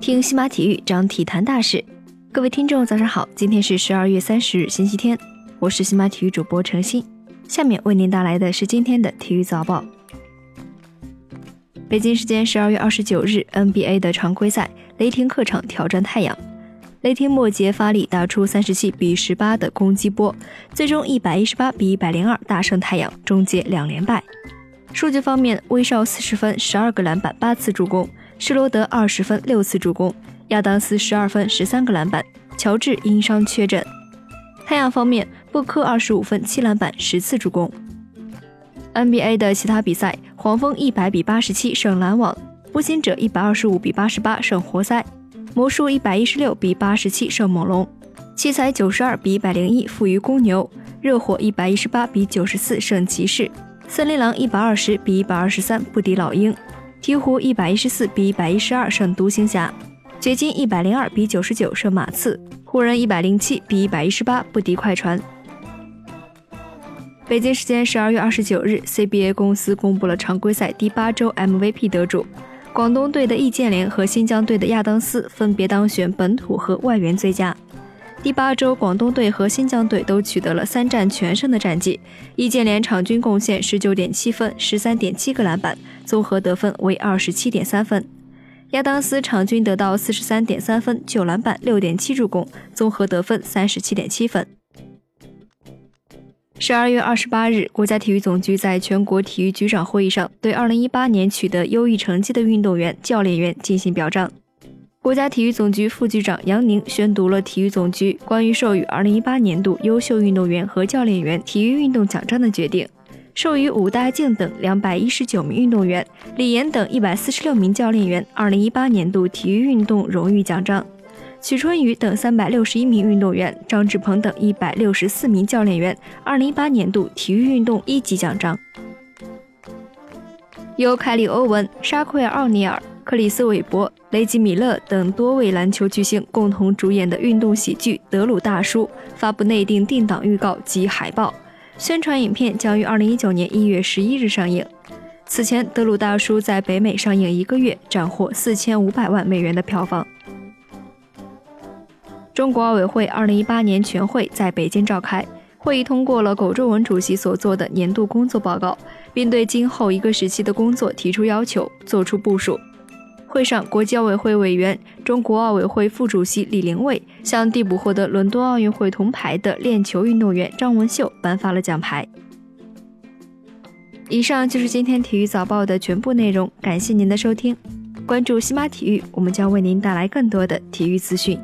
听西马体育讲体坛大事，各位听众早上好，今天是十二月三十日星期天，我是西马体育主播程鑫，下面为您带来的是今天的体育早报。北京时间十二月二十九日，NBA 的常规赛，雷霆客场挑战太阳，雷霆末节发力，打出三十七比十八的攻击波，最终一百一十八比一百零二大胜太阳，终结两连败。数据方面，威少四十分，十二个篮板，八次助攻。施罗德二十分六次助攻，亚当斯十二分十三个篮板，乔治因伤缺阵。太阳方面，布克二十五分七篮板十次助攻。NBA 的其他比赛，黄蜂一百比八十七胜篮网，步行者一百二十五比八十八胜活塞，魔术一百一十六比八十七胜猛龙，奇才九十二比一百零一负于公牛，热火一百一十八比九十四胜骑士，森林狼一百二十比一百二十三不敌老鹰。鹈鹕一百一十四比一百一十二胜独行侠，掘金一百零二比九十九胜马刺，湖人一百零七比一百一十八不敌快船。北京时间十二月二十九日，CBA 公司公布了常规赛第八周 MVP 得主，广东队的易建联和新疆队的亚当斯分别当选本土和外援最佳。第八周，广东队和新疆队都取得了三战全胜的战绩。易建联场均贡献十九点七分、十三点七个篮板，综合得分为二十七点三分。亚当斯场均得到四十三点三分、九篮板、六点七助攻，综合得分三十七点七分。十二月二十八日，国家体育总局在全国体育局长会议上，对二零一八年取得优异成绩的运动员、教练员进行表彰。国家体育总局副局长杨宁宣读了体育总局关于授予2018年度优秀运动员和教练员体育运动奖章的决定，授予武大靖等219名运动员、李岩等146名教练员2018年度体育运动荣誉奖章，曲春雨等361名运动员、张志鹏等164名教练员2018年度体育运动一级奖章。由凯里·欧文、沙奎尔·奥尼尔。克里斯·韦伯、雷吉·米勒等多位篮球巨星共同主演的运动喜剧《德鲁大叔》发布内定定档预告及海报，宣传影片将于二零一九年一月十一日上映。此前，《德鲁大叔》在北美上映一个月，斩获四千五百万美元的票房。中国奥委会二零一八年全会在北京召开，会议通过了苟仲文主席所做的年度工作报告，并对今后一个时期的工作提出要求，作出部署。会上，国际奥委会委员、中国奥委会副主席李玲蔚向递补获得伦敦奥运会铜牌的链球运动员张文秀颁发了奖牌。以上就是今天体育早报的全部内容，感谢您的收听。关注西马体育，我们将为您带来更多的体育资讯。